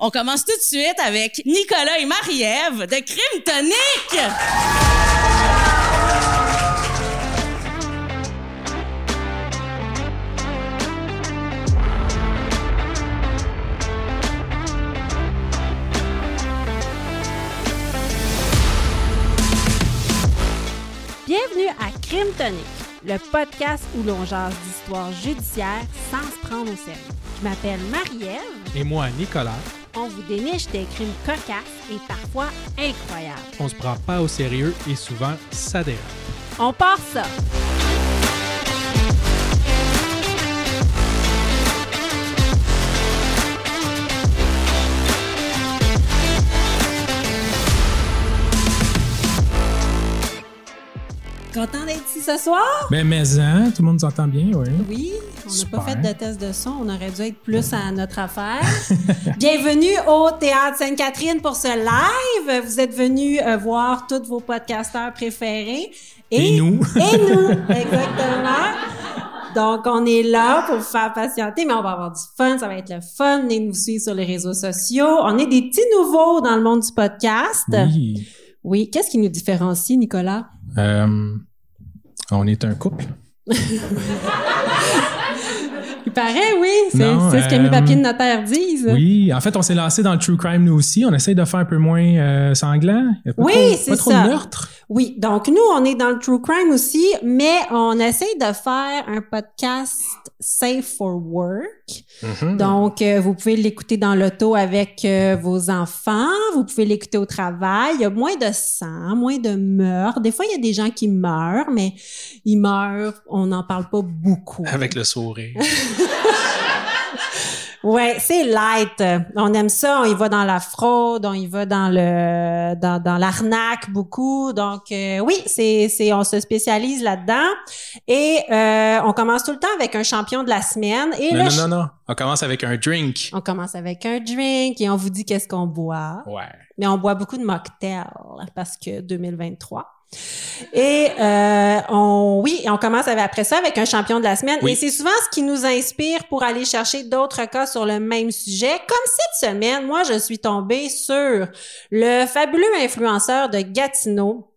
On commence tout de suite avec Nicolas et Marie-Ève de Crime Tonique. Bienvenue à Crime Tonique, le podcast où l'on jase d'histoires judiciaires sans se prendre au sérieux. Je m'appelle Marie-Ève. Et moi, Nicolas. On vous déniche des crimes cocasses et parfois incroyables. On se prend pas au sérieux et souvent ça dérape. On part ça! Content d'être ici ce soir? Ben, mais hein, tout le monde nous entend bien, oui. Oui, on n'a pas fait de test de son. On aurait dû être plus à notre affaire. Bienvenue au Théâtre Sainte-Catherine pour ce live. Vous êtes venus euh, voir tous vos podcasteurs préférés. Et nous. Et nous, exactement. Donc, on est là pour vous faire patienter, mais on va avoir du fun. Ça va être le fun. Venez nous suivre sur les réseaux sociaux. On est des petits nouveaux dans le monde du podcast. Oui. Oui. Qu'est-ce qui nous différencie, Nicolas? Euh, on est un couple. Il paraît, oui. C'est ce que mes euh, papiers de notaire disent. Oui, en fait, on s'est lancé dans le true crime nous aussi. On essaye de faire un peu moins euh, sanglant. Y a pas Oui, c'est Pas trop ça. de meurtre. Oui, donc nous, on est dans le true crime aussi, mais on essaye de faire un podcast safe for work. Mhm. Donc, euh, vous pouvez l'écouter dans l'auto avec euh, vos enfants, vous pouvez l'écouter au travail. Il y a moins de sang, moins de meurtres. Des fois, il y a des gens qui meurent, mais ils meurent, on n'en parle pas beaucoup. Avec le sourire. Ouais, c'est light. On aime ça. On y va dans la fraude, on y va dans le dans, dans l'arnaque beaucoup. Donc euh, oui, c'est c'est on se spécialise là-dedans et euh, on commence tout le temps avec un champion de la semaine et non, non, non, non. On commence avec un drink. on commence avec un drink et on vous dit qu'est-ce qu'on boit. Ouais. Mais on boit beaucoup de mocktails parce que 2023. Et euh, on, oui, on commence avec- après ça avec un champion de la semaine. Oui. Et c'est souvent ce qui nous inspire pour aller chercher d'autres cas sur le même sujet. Comme cette semaine, moi, je suis tombée sur le fabuleux influenceur de Gatineau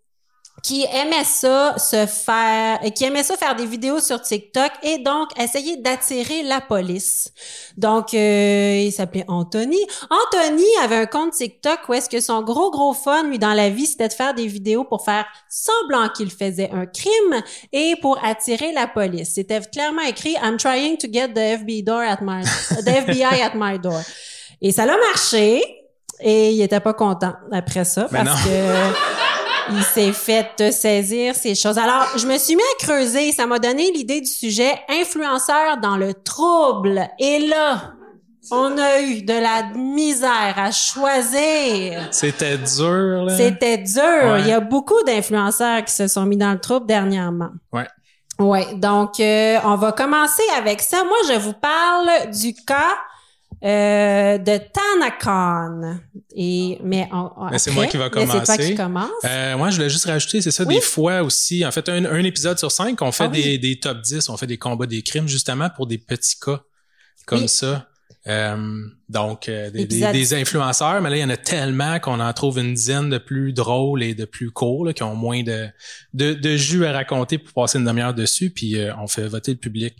qui aimait ça se faire, qui aimait ça faire des vidéos sur TikTok et donc essayer d'attirer la police. Donc, euh, il s'appelait Anthony. Anthony avait un compte TikTok où est-ce que son gros gros fun, lui, dans la vie, c'était de faire des vidéos pour faire semblant qu'il faisait un crime et pour attirer la police. C'était clairement écrit « I'm trying to get the FBI door at my, the FBI at my door ». Et ça l'a marché et il était pas content après ça parce non. que il s'est fait saisir ces choses. Alors, je me suis mis à creuser. Ça m'a donné l'idée du sujet influenceur dans le trouble. Et là, on a eu de la misère à choisir. C'était dur, là. C'était dur. Ouais. Il y a beaucoup d'influenceurs qui se sont mis dans le trouble dernièrement. Ouais. Ouais. Donc, euh, on va commencer avec ça. Moi, je vous parle du cas euh, de Tanacon. Et mais on, Mais c'est moi qui va mais C'est toi commencer. qui commence. Euh, moi, je voulais juste rajouter, c'est ça, Oui. des fois aussi, en fait, un, un épisode sur cinq, on fait Ah oui. des, des top 10, on fait des combats des crimes, justement, pour des petits cas comme Oui. ça. Euh, donc, euh, des, des, des influenceurs, mais là, il y en a tellement qu'on en trouve une dizaine de plus drôles et de plus courts, là, qui ont moins de, de, de jus à raconter pour passer une demi-heure dessus, puis euh, on fait voter le public.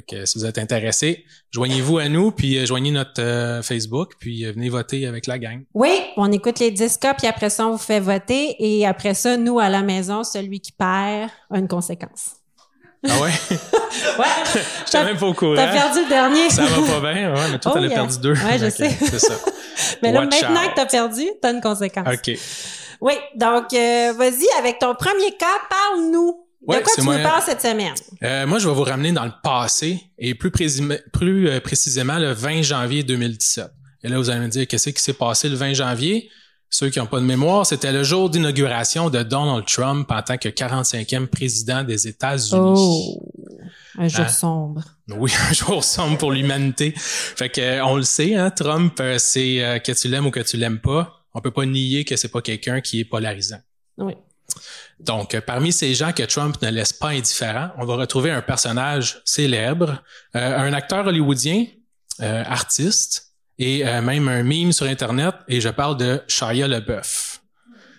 Fait que si vous êtes intéressés, joignez-vous à nous, puis euh, joignez notre euh, Facebook, puis euh, venez voter avec la gang. Oui, on écoute les 10 cas, puis après ça, on vous fait voter. Et après ça, nous, à la maison, celui qui perd a une conséquence. Ah ouais? Ouais. J'étais même pas au courant. T'as perdu le dernier. Ça va pas bien, ouais, mais toi, Oh, t'en as yeah. perdu deux. Ouais, je sais. C'est ça. Mais là, Watch maintenant out. que t'as perdu, t'as une conséquence. OK. Oui, donc, euh, vas-y, avec ton premier cas, parle-nous. De quoi tu moi. nous parles cette semaine? Euh, moi, je vais vous ramener dans le passé et plus, euh, précisément le 20 janvier 2017. Et là, vous allez me dire, qu'est-ce qui s'est passé le 20 janvier? Ceux qui n'ont pas de mémoire, c'était le jour d'inauguration de Donald Trump en tant que 45e président des États-Unis. Oh, un jour Hein? sombre. Oui, un jour sombre pour l'humanité. Fait que euh, on le sait, hein, Trump, c'est euh, que tu l'aimes ou que tu l'aimes pas. On peut pas nier que c'est pas quelqu'un qui est polarisant. Oui. Donc, parmi ces gens que Trump ne laisse pas indifférents, on va retrouver un personnage célèbre, euh, un acteur hollywoodien, euh, artiste et euh, même un meme sur Internet. Et je parle de Shia LeBeouf.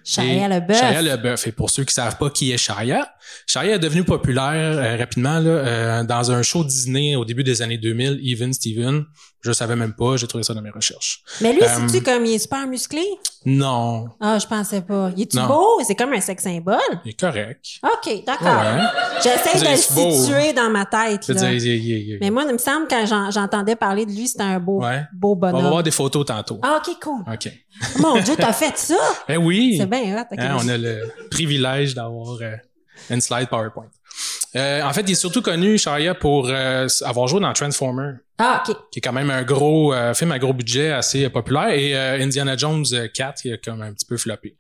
Shia LaBeouf. Shia LaBeouf. Et pour ceux qui savent pas qui est Shia, Shia est devenu populaire euh, rapidement là, euh, dans un show Disney au début des années 2000, Even Steven. Je savais même pas, j'ai trouvé ça dans mes recherches. Mais lui, Euh, c'est-tu comme il est super musclé? Non, Ah, je pensais pas. Il est-tu beau? C'est comme un sex symbole? il est correct. OK, d'accord. Ouais. J'essaie de le beau. situer dans ma tête. Je veux Là. dire, il- il- il- Mais moi, il me semble que j'en- j'entendais parler de lui, c'était un beau, Ouais. beau on va bonhomme. voir des photos tantôt. Ah, OK, cool. OK. Mon Dieu, t'as fait ça? Eh oui. C'est bien hot. OK. Hein, on a le privilège d'avoir euh, une slide PowerPoint. Euh, en fait, il est surtout connu, Shia, pour euh, avoir joué dans Transformer, Ah, OK. qui est quand même un gros euh, film à gros budget assez populaire, et Indiana Jones euh, 4, qui a comme un petit peu floppé.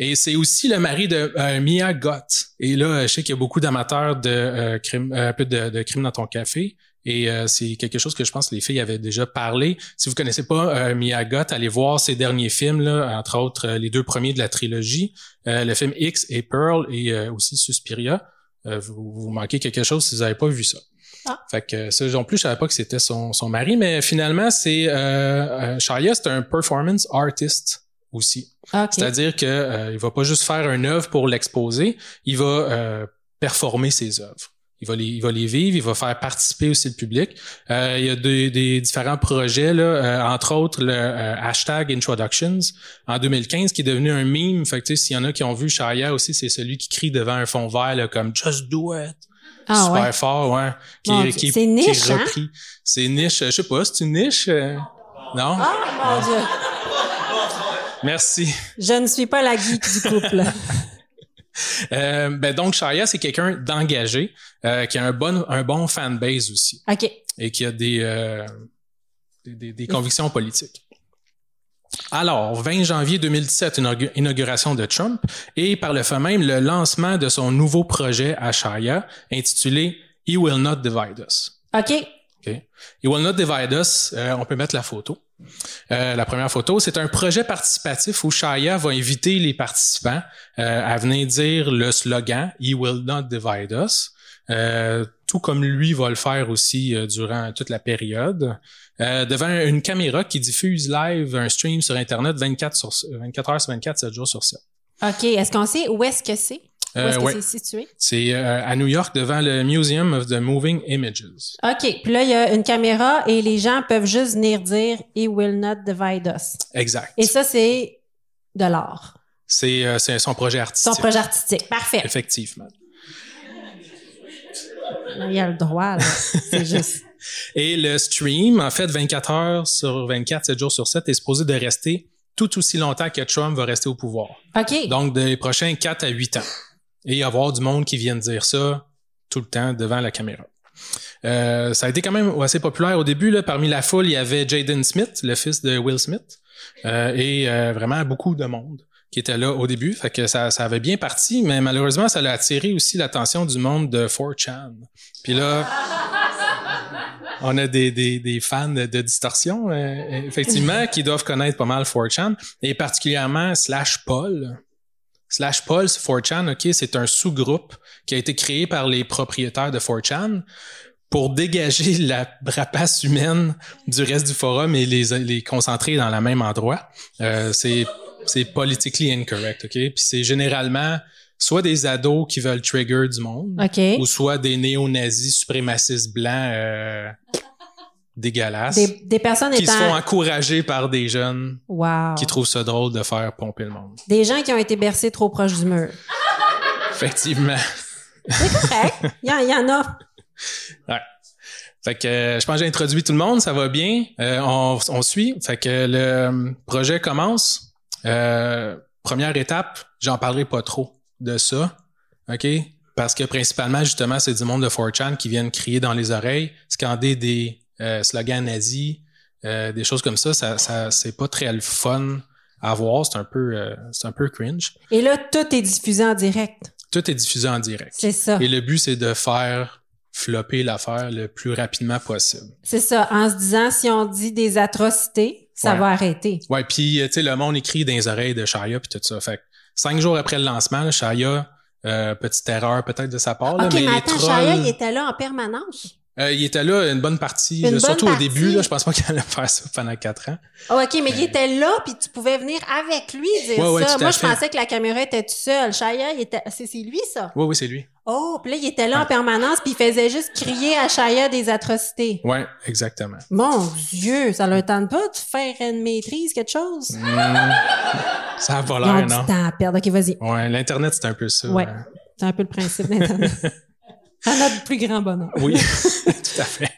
Et c'est aussi le mari de Mia Gott. Et là, je sais qu'il y a beaucoup d'amateurs de crime, un peu de, de crime dans ton café. Et euh, c'est quelque chose que je pense que les filles avaient déjà parlé. Si vous connaissez pas euh, Mia Gott, allez voir ses derniers films, là, entre autres euh, les deux premiers de la trilogie, euh, le film X et Pearl et euh, aussi Suspiria. Euh, vous, vous manquez quelque chose si vous n'avez pas vu ça. Ah. Fait que ça non plus, je savais pas que c'était son, son mari, mais finalement, c'est euh, Shia, c'est un performance artist aussi. OK. C'est-à-dire que euh, il va pas juste faire une œuvre pour l'exposer, il va euh, performer ses œuvres. Il va les, il va les vivre, il va faire participer aussi le public. Euh, il y a des, des différents projets là, euh, entre autres le euh, hashtag Introductions en 2015 qui est devenu un meme. Fait que tu sais, s'il y en a qui ont vu Shia aussi, c'est celui qui crie devant un fond vert là, comme Just Do It. Ah, Super ouais. fort, ouais. Qui, qui- qui c'est est niche, hein? repris. C'est niche. Je sais pas, c'est une niche. euh, Non? Ah, mon Dieu. Merci. Je ne suis pas la geek du couple. Euh, ben donc Shia, c'est quelqu'un d'engagé, euh, qui a un bon un bon fanbase aussi OK. et qui a des euh, des, des- des convictions politiques. Alors, 20 janvier 2017, inaugu- inauguration de Trump et par le fait même le lancement de son nouveau projet à Shia intitulé He Will Not Divide Us. OK. OK. He Will Not Divide Us, euh, on peut mettre la photo. Euh, la première photo, c'est un projet participatif où Shia va inviter les participants euh, à venir dire le slogan He Will Not Divide Us, euh, tout comme lui va le faire aussi euh, durant toute la période, euh, devant une caméra qui diffuse live un stream sur Internet 24, sur, 24 heures sur 24, 7 jours sur 7. OK. Est-ce qu'on sait où est-ce que c'est? Où Euh, est-ce que ouais. c'est situé? C'est euh, à New York devant le Museum of the Moving Images. OK. Puis là, il y a une caméra et les gens peuvent juste venir dire He will not divide us. Exact. Et ça, c'est de l'art. C'est euh, c'est son projet artistique. Son projet artistique. Parfait. Effectivement. Il y a le droit, là. C'est juste. Et le stream, en fait, 24 heures sur 24, 7 jours sur 7, est supposé de rester tout aussi longtemps que Trump va rester au pouvoir. OK. Donc, des prochains 4 à 8 ans. Et avoir du monde qui vienne dire ça tout le temps devant la caméra. Euh, ça a été quand même assez populaire au début. Là, parmi la foule, il y avait Jaden Smith, le fils de Will Smith, euh, et euh, vraiment beaucoup de monde qui était là au début. Fait que ça, ça avait bien parti, mais malheureusement, ça a attiré aussi l'attention du monde de 4chan. Puis là, on a des, des, des fans de, de distorsion, euh, effectivement, qui doivent connaître pas mal 4chan, et particulièrement Slash Paul. Slash Paul, sur 4chan, OK, c'est un sous-groupe qui a été créé par les propriétaires de 4chan pour dégager la rapace humaine du reste du forum et les, les concentrer dans le même endroit. Euh, c'est c'est politically incorrect, OK? Puis c'est généralement soit des ados qui veulent trigger du monde, OK. ou soit des néo-nazis suprémacistes blancs euh, dégueulasses Des, des personnes qui se font étant. encourager par des jeunes Wow. qui trouvent ça drôle de faire pomper le monde. Des gens qui ont été bercés trop proche du mur. Effectivement. C'est correct. Il y, en- il y en a. Ouais. Fait que euh, je pense que j'ai introduit tout le monde, ça va bien. Euh, on, on suit. Fait que le euh, projet commence. Euh, première étape, j'en parlerai pas trop de ça. OK? Parce que principalement, justement, c'est du monde de 4chan qui viennent crier dans les oreilles, scander des euh, slogans nazis, euh, des choses comme ça. Ça, ça c'est pas très le fun à voir. C'est un peu, euh, c'est un peu cringe. Et là, tout est diffusé en direct. Tout est diffusé en direct. C'est ça. Et le but, c'est de faire flopper l'affaire le plus rapidement possible. C'est ça. En se disant, si on dit des atrocités, ça Ouais. va arrêter. Ouais, puis euh, tu sais, le monde écrit dans les oreilles de Shia puis tout ça. Fait que cinq jours après le lancement, là, Shia, euh, petite erreur peut-être de sa part, là, OK, mais mais les attends, trolls, Shia, il était là en permanence. Euh, il était là une bonne partie, Une là, surtout au début. Là, je pense pas qu'il allait faire ça pendant quatre ans. Ah, OK, mais il était là, puis tu pouvais venir avec lui dire Ouais, ouais, ça. Moi, je pensais que la caméra était tout seul. Il était... c'est lui, ça? Oui, oui, c'est lui. Oh, puis là, il était là en permanence, puis il faisait juste crier à Shia des atrocités. Ouais, exactement. Mon Dieu, ça leur tente pas de faire une maîtrise, quelque chose? Hmm, ça a pas l'air, du non? temps à perdre. OK, vas-y. Ouais, l'Internet, c'est un peu ça. Hein. C'est un peu le principe d'Internet. à notre plus grand bonheur. Oui, tout à fait.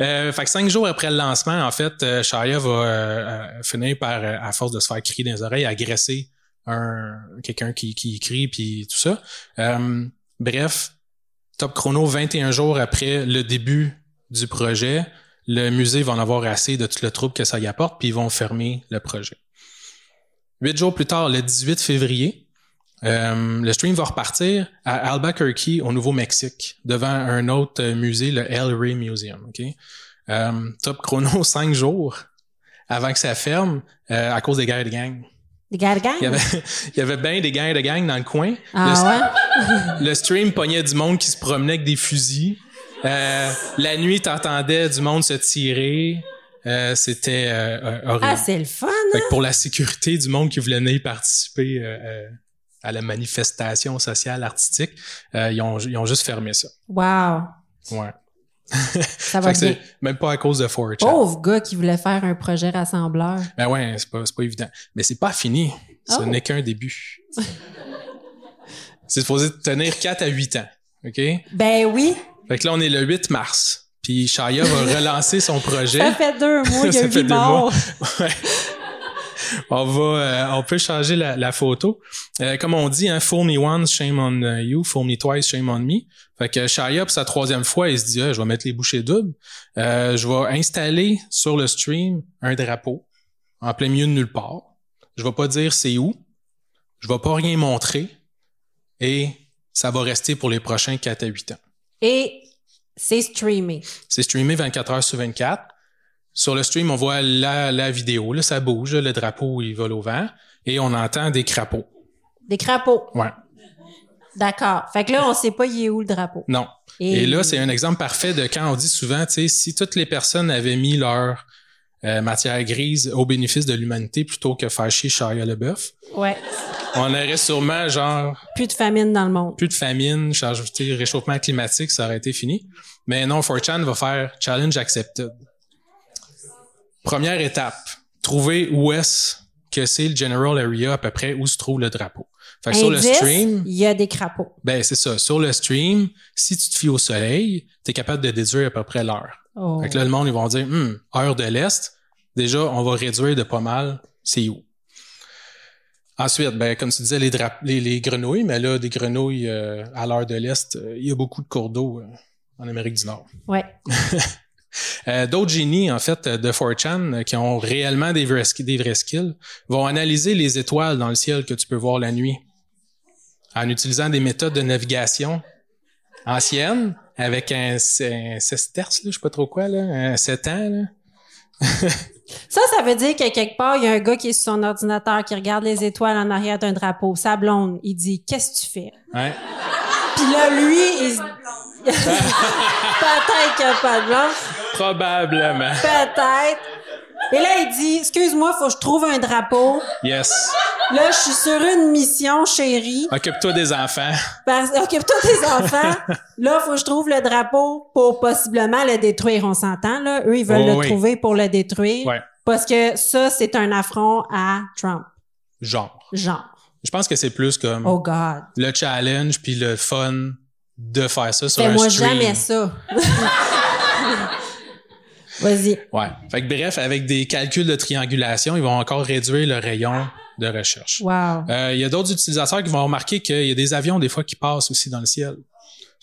Euh, fait que cinq jours après le lancement, en fait, euh, Shia va euh, euh, finir par, euh, à force de se faire crier dans les oreilles, agresser un quelqu'un qui, qui crie puis tout ça. Euh, bref, top chrono 21 jours après le début du projet, le musée va en avoir assez de tout le trouble que ça y apporte, puis ils vont fermer le projet. Huit jours plus tard, le 18 février, euh, le stream va repartir à Albuquerque, au Nouveau-Mexique, devant un autre euh, musée, le El Rey Museum. ok? Euh, top chrono, cinq jours avant que ça ferme, euh, à cause des guerres de gang. Des gars de gang? Il y avait, il y avait bien des guerres de gang dans le coin. Ah le, le stream pognait du monde qui se promenait avec des fusils. La nuit, t'entendais du monde se tirer. Euh, C'était euh, horrible. Ah, c'est le fun, Fait hein? que pour la sécurité du monde qui voulait venir participer euh, à la manifestation sociale artistique, euh, ils, ont, ils ont juste fermé ça. Wow. Ouais. Ça va bien. même pas à cause de 4chan. Pauvre gars qui voulait faire un projet rassembleur. Ben ouais, c'est pas, pas évident. Mais c'est pas fini. Ce Oh. n'est qu'un début. c'est supposé tenir 4 à 8 ans. OK? Ben oui, Fait que là, on est le 8 mars. Puis Shia va relancer son projet. ça fait deux mois, il y a morts. Ouais. On va, euh, on peut changer la, la photo. Euh, comme on dit, hein, fool me once, shame on uh, you, fool me twice, shame on me. Fait que Shia, pour sa troisième fois, il se dit, ah, je vais mettre les bouchées doubles. Euh, je vais installer sur le stream un drapeau en plein milieu de nulle part. Je vais pas dire c'est où. Je vais pas rien montrer. Et ça va rester pour les prochains 4 à 8 ans. Et c'est streamé. C'est streamé 24 heures sur 24. Sur le stream, on voit la, la vidéo, là, ça bouge, le drapeau, il vole au vent, et on entend des crapauds. Des crapauds? Ouais. D'accord. Fait que là, on sait pas il est où le drapeau? Non. Et, là, c'est un exemple parfait de quand on dit souvent, tu sais, si toutes les personnes avaient mis leur euh, matière grise au bénéfice de l'humanité plutôt que faire chier Shia LeBeouf, Ouais. on aurait sûrement, genre, Plus de famine dans le monde. plus de famine, sais, réchauffement climatique, ça aurait été fini. Mais non, 4chan va faire challenge accepted. Première étape, trouver où est-ce que c'est le general area à peu près où se trouve le drapeau. Fait que sur le stream, il y a des crapauds. ben c'est ça. Sur le stream, si tu te fies au soleil, tu es capable de déduire à peu près l'heure. Oh. Fait que là, le monde, ils vont dire, Hum, heure de l'Est, déjà, on va réduire de pas mal, c'est où? Ensuite, ben, comme tu disais, les, les grenouilles, mais là, des grenouilles euh, à l'heure de l'Est, euh, il y a beaucoup de cours d'eau euh, en Amérique du Nord. Ouais. Euh, D'autres génies, en fait, de 4chan, euh, qui ont réellement des vrais, sk- des vrais skills, vont analyser les étoiles dans le ciel que tu peux voir la nuit en utilisant des méthodes de navigation anciennes avec un, un sesterce, là, je sais pas trop quoi, là, un 7 ans. Là. Ça, ça veut dire que quelque part, il y a un gars qui est sur son ordinateur, qui regarde les étoiles en arrière d'un drapeau. Sa blonde, il dit, qu'est-ce que tu fais? Ouais. Puis là, lui, il se... Peut-être qu'il n'y a pas de blonde. Probablement. Peut-être. Et là, il dit, excuse-moi, faut que je trouve un drapeau. Yes. Là, je suis sur une mission, chérie. Occupe-toi des enfants. Parce, occupe-toi des enfants. Là, faut que je trouve le drapeau pour possiblement le détruire. On s'entend, là. Eux, ils veulent Oh, le oui. trouver pour le détruire. Ouais. Parce que ça, c'est un affront à Trump. Genre. Genre. Je pense que c'est plus comme Oh God. le challenge puis le fun de faire ça sur un Fais-moi stream. jamais ça. Vas-y. Ouais. Fait que bref, avec des calculs de triangulation, ils vont encore réduire le rayon de recherche. Wow. Euh, Il y a d'autres utilisateurs qui vont remarquer qu'il y a des avions des fois qui passent aussi dans le ciel.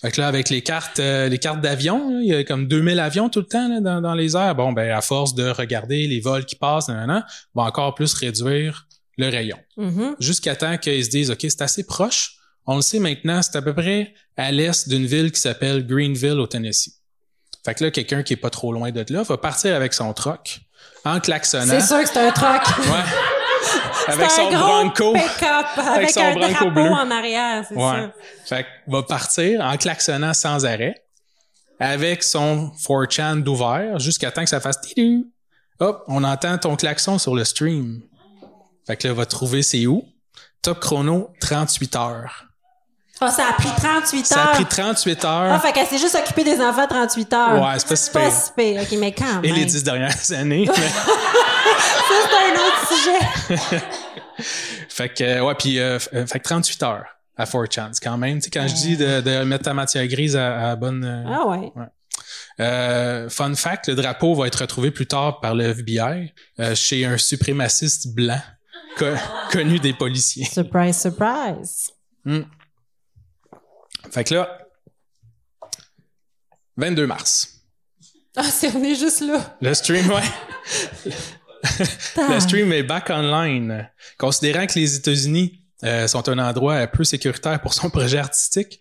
Fait que là, avec les cartes, euh, les cartes d'avion, là, il y a comme 2000 avions tout le temps là, dans, dans les airs. Bon, ben à force de regarder les vols qui passent, nan, nan, va encore plus réduire le rayon. Mhm. Jusqu'à temps qu'ils se disent, OK, c'est assez proche. On le sait maintenant, c'est à peu près à l'est d'une ville qui s'appelle Greenville au Tennessee. Fait que là, quelqu'un qui est pas trop loin de là va partir avec son truck en klaxonnant. C'est sûr que c'est un truck. Ouais. avec son un Bronco. pick-up avec, son un Bronco drapeau bleu. en arrière, c'est Ouais. ça. Fait que va partir en klaxonnant sans arrêt avec son 4chan d'ouvert jusqu'à temps que ça fasse tidou. Hop, on entend ton klaxon sur le stream. Fait que là, va trouver c'est où. Top chrono, 38 heures. Ça a pris 38 heures. Ça a pris 38 heures. Ah, fait qu'elle s'est juste occupée des enfants 38 heures. Ouais, c'est pas si Pas pire. si pire. OK, mais quand Et même. les 10 dernières années. Ça, c'est un autre sujet. fait que, ouais, puis, euh, euh, fait que 38 heures à 4chan. C'est quand même, tu sais, quand je dis de, de mettre ta matière grise à, bonne, euh, Ah ouais. Euh, fun fact, le drapeau va être retrouvé plus tard par le FBI chez un suprémaciste blanc co- connu des policiers. Surprise, surprise. Fait que là, 22 mars, Ah, c'est on est juste là. le stream, ouais, le stream est back online. Considérant que les États-Unis euh, sont un endroit peu sécuritaire pour son projet artistique,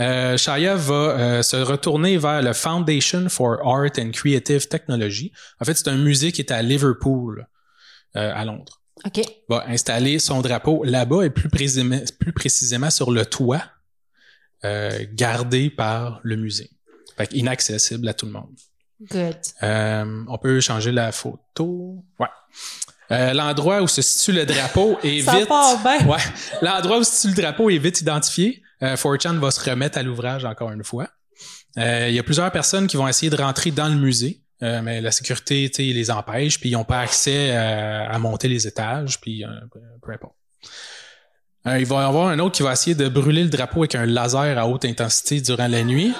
euh, Shaya va euh, se retourner vers le Foundation for Art and Creative Technology. En fait, c'est un musée qui est à Liverpool, euh, à Londres. OK. va installer son drapeau là-bas et plus précisément, plus précisément sur le toit euh, gardé par le musée. Fait inaccessible à tout le monde. Good. Euh, on peut changer la photo. Ouais. Euh, l'endroit où se situe le drapeau est Ça vite. bien. Ouais. L'endroit où se situe le drapeau est vite identifié. Euh, 4chan va se remettre à l'ouvrage encore une fois. Il y a plusieurs personnes qui vont essayer de rentrer dans le musée, mais la sécurité, tu sais, les empêche, puis ils n'ont pas accès à monter les étages, puis peu importe. Euh, il va y avoir un autre qui va essayer de brûler le drapeau avec un laser à haute intensité durant la nuit.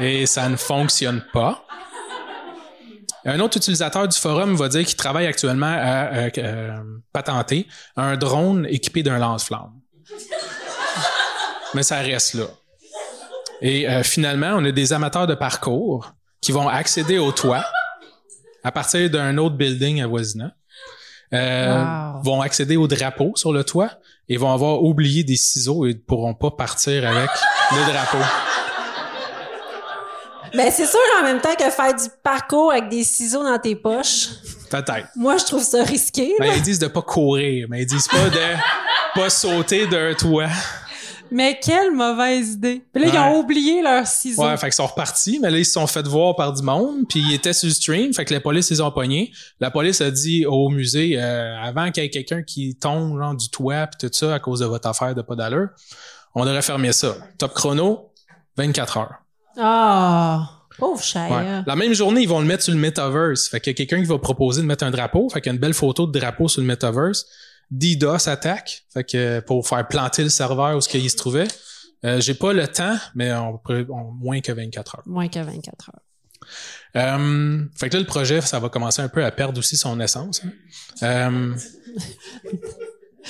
Et ça ne fonctionne pas. Un autre utilisateur du forum va dire qu'il travaille actuellement à euh, euh, patenter un drone équipé d'un lance-flamme. Mais ça reste là. Et finalement, on a des amateurs de parcours qui vont accéder au toit à partir d'un autre building avoisinant. Euh, Wow. vont accéder au drapeau sur le toit et vont avoir oublié des ciseaux et ne pourront pas partir avec le drapeau. Ben, c'est sûr en même temps que faire du parcours avec des ciseaux dans tes poches. Peut-être. Moi, je trouve ça risqué. là. Ben, ils disent de pas courir, mais ils disent pas de pas sauter d'un toit. Mais quelle mauvaise idée. Puis là, ils ont oublié leurs ciseaux. Ouais, fait qu'ils sont repartis, mais là, ils se sont fait voir par du monde, puis ils étaient sur le stream, fait que la police les ont pognés. La police a dit au musée, euh, avant qu'il y ait quelqu'un qui tombe genre, du toit puis tout ça à cause de votre affaire de pas d'allure, on devrait fermer ça. Top chrono, 24 heures. Ah, pauvre Ouais. Shaya. La même journée, ils vont le mettre sur le metaverse. Fait qu'il y a quelqu'un qui va proposer de mettre un drapeau. Fait qu'il y a une belle photo de drapeau sur le metaverse. DDoS attaque. Fait que pour faire planter le serveur où ce qu'il se trouvait. Euh, J'ai pas le temps, mais on on- moins que 24 heures. Moins que 24 heures. Euh, fait que là, le projet, ça va commencer un peu à perdre aussi son essence. hein. Euh,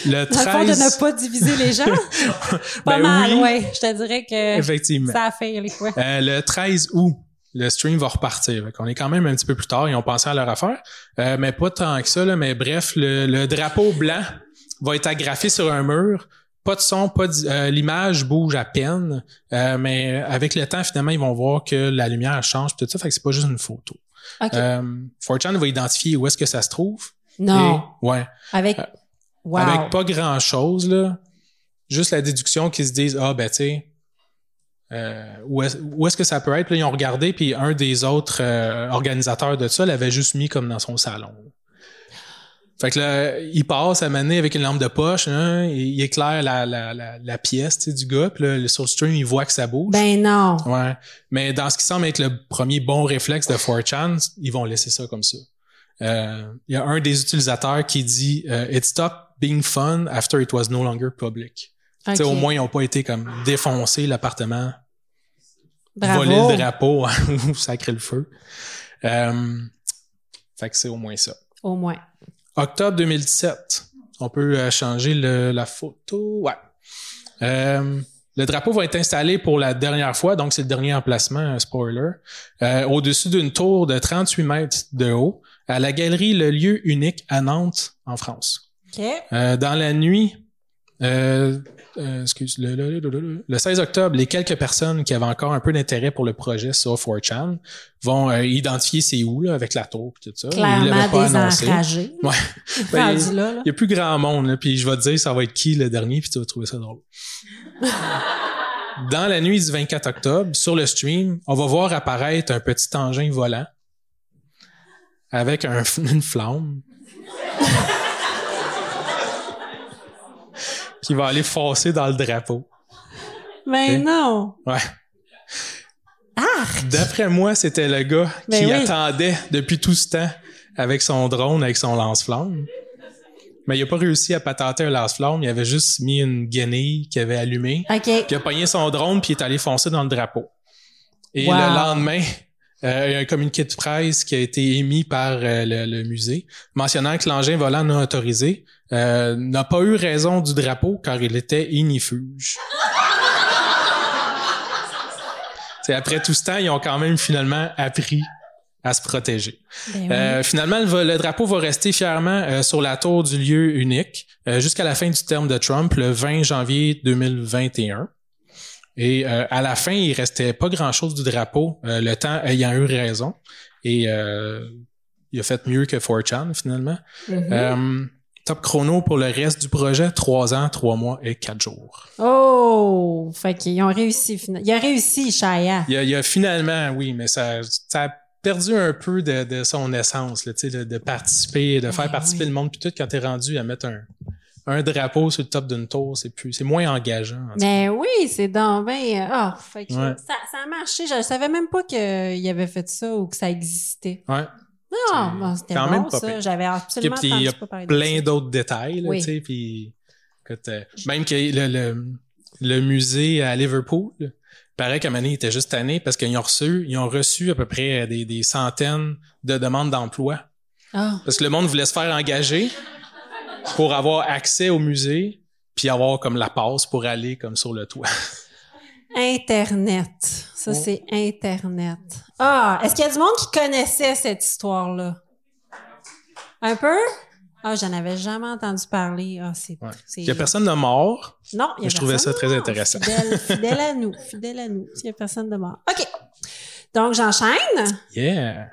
le Dans le fond, 13... de ne pas diviser les gens? pas Ben mal, oui. ouais. Je te dirais que Effectivement. ça a fait les fois. Euh, le 13 août, le stream va repartir. On est quand même un petit peu plus tard. Ils ont pensé à leur affaire. Euh, mais pas tant que ça. Là, mais bref, le, le drapeau blanc va être agrafé sur un mur. Pas de son, pas de, euh, l'image bouge à peine. Euh, mais avec le temps, finalement, ils vont voir que la lumière change tout ça. Fait que c'est pas juste une photo. OK. Euh, 4chan va identifier où est-ce que ça se trouve. non. Et- ouais. Avec. Euh, Wow. Avec pas grand chose, là. Juste la déduction qu'ils se disent, ah, ben, tu sais, euh, où est- où est-ce que ça peut être? Puis là, ils ont regardé, puis un des autres euh, organisateurs de ça l'avait juste mis comme dans son salon. Fait que là, il passe à maner avec une lampe de poche, hein, il il éclaire la, la, la, la pièce du gars, puis là, sur le stream, il voit que ça bouge. Ben non. Ouais. Mais dans ce qui semble être le premier bon réflexe de 4chan, ils vont laisser ça comme ça. Euh, Il y a un des utilisateurs qui dit euh, It stopped being fun after it was no longer public. Tu sais, Ok. Au moins, ils n'ont pas été comme défoncer l'appartement, voler le drapeau ou sacrer le feu. Euh, fait que c'est au moins ça. Au moins. Octobre 2017. On peut euh, changer le- la photo. Ouais. Euh, le drapeau va être installé pour la dernière fois, donc c'est le dernier emplacement, un spoiler, euh, au-dessus d'une tour de 38 mètres de haut, à la galerie Le Lieu Unique à Nantes, en France. Euh, dans la nuit, euh, euh, excuse, le, le, le- le- le 16 octobre, les quelques personnes qui avaient encore un peu d'intérêt pour le projet sur 4chan vont euh, identifier c'est où là, avec la tour et tout ça. Ils Clairement pas annoncé. Ouais. Ben, il y a plus grand monde, là, puis je vais te dire ça va être qui le dernier, puis tu vas trouver ça drôle. dans la nuit du 24 octobre, sur le stream, on va voir apparaître un petit engin volant avec un, une flamme qui va aller foncer dans le drapeau. Mais non. Ouais. Arc! D'après moi, c'était le gars Ben qui oui. attendait depuis tout ce temps avec son drone, avec son lance-flamme. Mais il a pas réussi à patenter un lance-flamme. Il avait juste mis une guenille qu'il avait allumée. OK. Puis il a pogné son drone puis il est allé foncer dans le drapeau. Et Wow. le lendemain, euh, il y a un communiqué de presse qui a été émis par euh, le, le musée mentionnant que l'engin volant non autorisé euh, n'a pas eu raison du drapeau car il était ignifuge. C'est après tout ce temps, ils ont quand même finalement appris à se protéger. Ben oui. Euh, finalement, le, drapeau va rester fièrement euh, sur la tour du lieu unique euh, jusqu'à la fin du terme de Trump, le 20 janvier 2021. Et euh, à la fin, il restait pas grand-chose du drapeau, le temps ayant eu raison. Et euh, il a fait mieux que 4chan, finalement. Mhm. Euh, top chrono pour le reste du projet, trois ans, trois mois et quatre jours. Oh! Fait qu'ils ont réussi. Il a réussi, Shia. Il a, il y a finalement, oui, mais ça, ça a perdu un peu de, de son essence, là, de, de participer, de faire participer oui. le monde. Puis tout, quand t'es rendu à mettre un, un drapeau sur le top d'une tour, c'est plus, c'est moins engageant. en. Mais oui, c'est donc ben ah, fait que Ouais. ça, ça a marché. Je savais même pas qu'il avait fait ça ou que ça existait. Ouais. Non, bon, c'était quand bon même pas ça. J'avais absolument il y a plein d'autres détails, là, Oui. tu sais, puis écoute, euh, même que le, le, le musée à Liverpool, là, paraît qu'à il était juste tanné parce qu'ils ont reçu, ils ont reçu à peu près des, des centaines de demandes d'emploi. Ah, Parce que le monde voulait se faire engager pour avoir accès au musée puis avoir comme la passe pour aller comme sur le toit. Internet. Ça, Oh. c'est Internet. Ah, est-ce qu'il y a du monde qui connaissait cette histoire-là? Un peu? Ah, j'en avais jamais entendu parler. Ah, c'est. Ouais. c'est- Il y a personne de mort? Non, il y a Je trouvais ça très mort. intéressant. Fidèle, fidèle à nous. Fidèle à nous. Il y a personne de mort. OK. Donc, j'enchaîne. Yeah.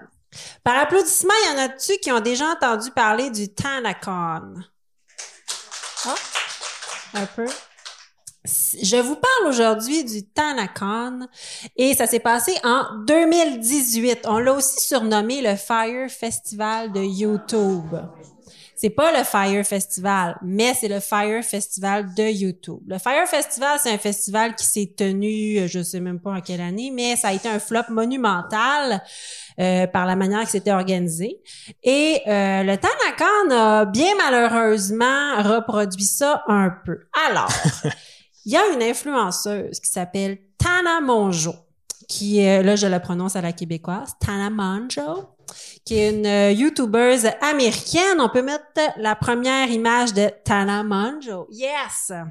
Par applaudissement, il y en a-tu qui ont déjà entendu parler du Tanacon? Ah, un peu. Je vous parle aujourd'hui du Tanacon et ça s'est passé en 2018. On l'a aussi surnommé le Fire Festival de YouTube. C'est pas le Fire Festival, mais c'est le Fire Festival de YouTube. Le Fire Festival, c'est un festival qui s'est tenu, euh, je sais même pas en quelle année, mais ça a été un flop monumental euh, par la manière que c'était organisé. Et euh, le Tanacon a bien malheureusement reproduit ça un peu. Alors, il y a une influenceuse qui s'appelle Tana Monjo, qui est, là je la prononce à la québécoise, Tana Monjo, qui est une euh, YouTubeuse américaine. On peut mettre la première image de Tana Monjo. Yes! Ça